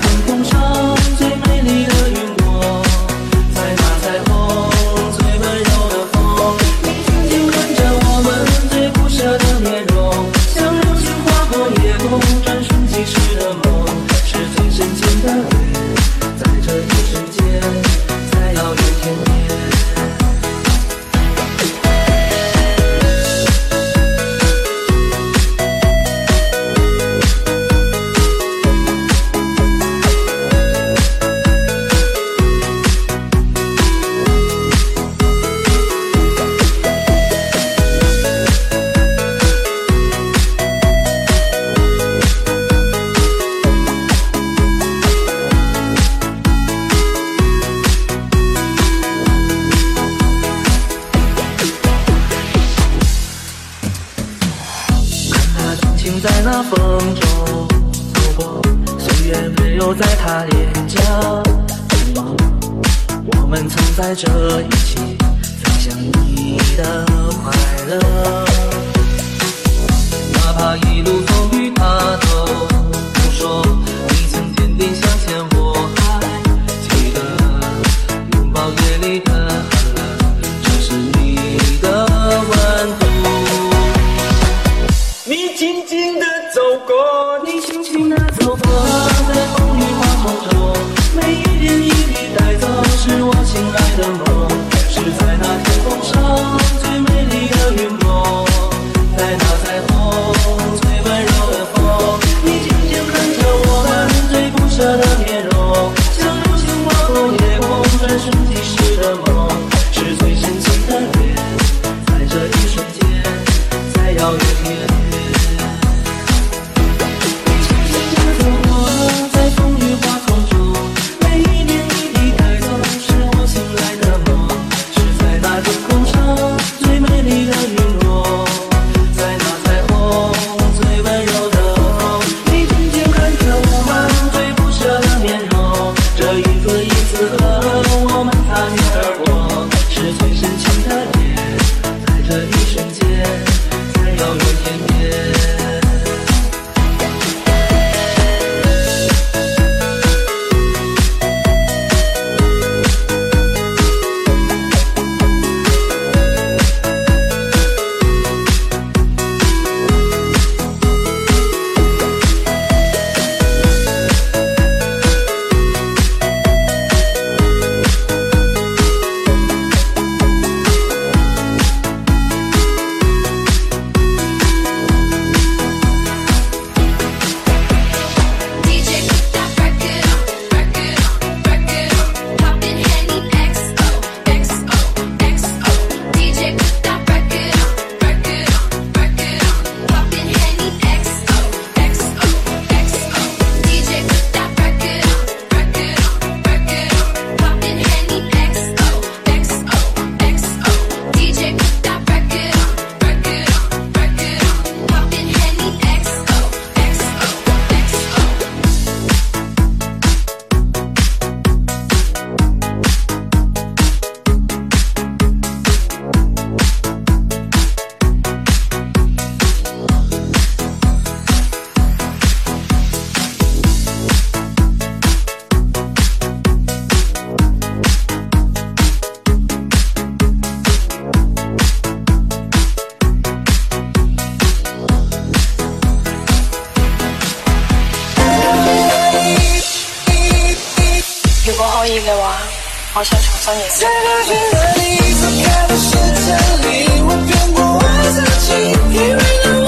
天空上最美丽的云朵，在那彩虹最温柔的风，你轻轻吻着我们最不舍的面容，像流星划过夜空，转瞬即逝的梦，是最深情的吻。在他脸颊。我们曾在这一起分享你的快乐，哪怕一路风雨他都不说。的面容像流星划过夜空转瞬即逝的梦是最深情的脸在这一瞬间在遥远。如果可以的话我想重新认识在那和你开的时间里我骗过我自己以为能